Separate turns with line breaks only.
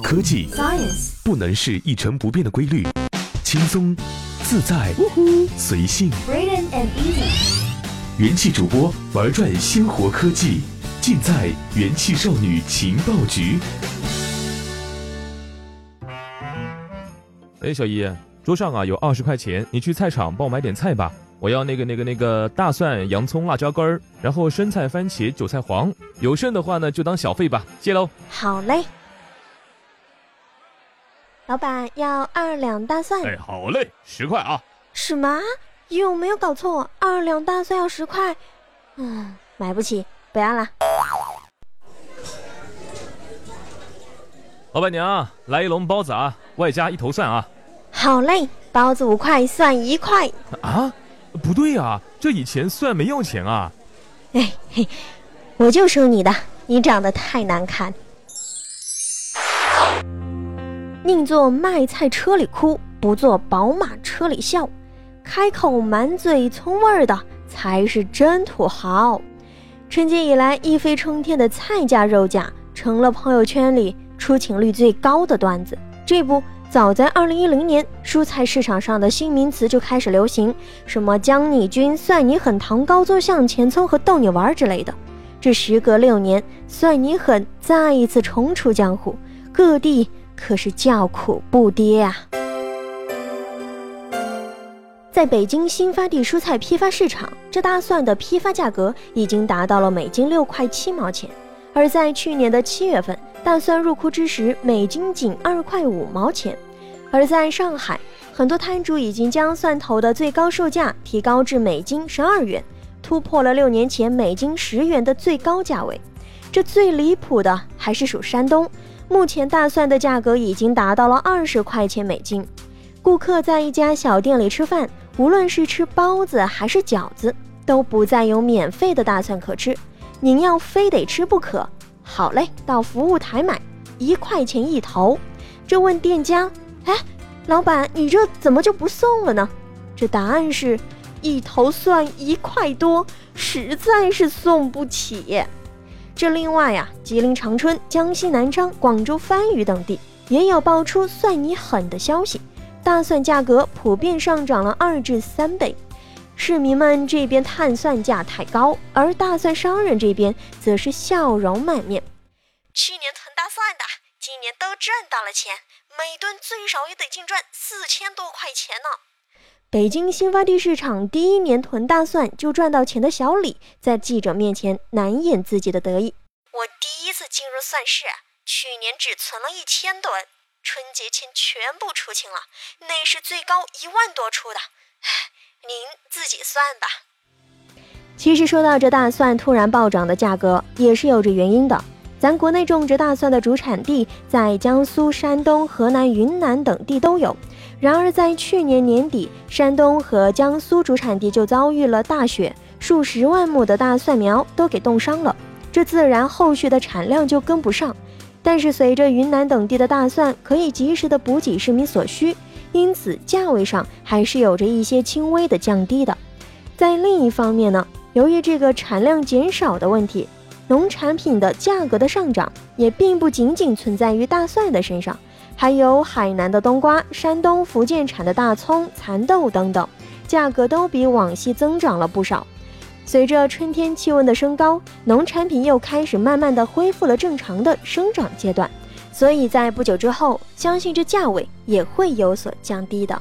科技
Science
不能是一成不变的规律，轻松、自在、随性。
Braden and Easy
元气主播玩转鲜活科技，尽在元气少女情报局。
哎，小姨，桌上啊有二十块钱，你去菜场帮我买点菜吧。我要那个那个那个大蒜、洋葱、辣椒干儿，然后生菜、番茄、韭菜黄，有剩的话呢就当小费吧，谢喽。
好嘞。老板要二两大蒜。
哎，好嘞，十块啊。
什么？有没有搞错？二两大蒜要十块？嗯，买不起，不要了。
老板娘，来一笼包子啊，外加一头蒜啊。
好嘞，包子五块，蒜一块。
啊？不对呀、这以前蒜没要钱啊。
哎嘿，我就收你的，你长得太难看。宁坐卖菜车里哭，不坐宝马车里笑。开口满嘴葱味儿的才是真土豪。春节以来一飞冲天的菜价、肉价，成了朋友圈里出勤率最高的段子。这不，早在2010年，蔬菜市场上的新名词就开始流行，什么姜泥菌、蒜泥狠、糖高做向前冲和逗你玩之类的。这时隔六年，蒜泥狠再一次重出江湖，各地可是叫苦不迭啊！在北京新发地蔬菜批发市场，这大蒜的批发价格已经达到了每斤六块七毛钱，而在去年的七月份，大蒜入库之时，每斤仅二块五毛钱。而在上海，很多摊主已经将蒜头的最高售价提高至每斤十二元，突破了六年前每斤十元的最高价位。这最离谱的还是属山东，目前大蒜的价格已经达到了二十块钱每斤。顾客在一家小店里吃饭，无论是吃包子还是饺子，都不再有免费的大蒜可吃，您要非得吃不可。好嘞，到服务台买，一块钱一头。这问店家，哎，老板，你这怎么就不送了呢？这答案是，一头蒜一块多，实在是送不起。这另外呀、吉林长春、江西南昌、广州番禺等地也有爆出蒜泥狠的消息。大蒜价格普遍上涨了二至三倍，市民们这边碳蒜价太高，而大蒜商人这边则是笑容满面。去年囤大蒜的，今年都挣到了钱，每吨最少也得净赚四千多块钱呢。北京新发地市场第一年囤大蒜就赚到钱的小李，在记者面前难掩自己的得意。我第一次进入蒜市，去年只存了一千吨。春节前全部出清了，那是最高一万多出的，唉，您自己算吧。其实说到这大蒜突然暴涨的价格，也是有着原因的。咱国内种植大蒜的主产地在江苏、山东、河南、云南等地都有，然而在去年年底，山东和江苏主产地就遭遇了大雪，数十万亩的大蒜苗都给冻伤了，这自然后续的产量就跟不上。但是随着云南等地的大蒜可以及时的补给市民所需，因此价位上还是有着一些轻微的降低的。在另一方面呢，由于这个产量减少的问题，农产品的价格的上涨也并不仅仅存在于大蒜的身上，还有海南的冬瓜、山东、福建产的大葱、蚕豆等等，价格都比往昔增长了不少。随着春天气温的升高，农产品又开始慢慢的恢复了正常的生长阶段，所以在不久之后，相信这价位也会有所降低的。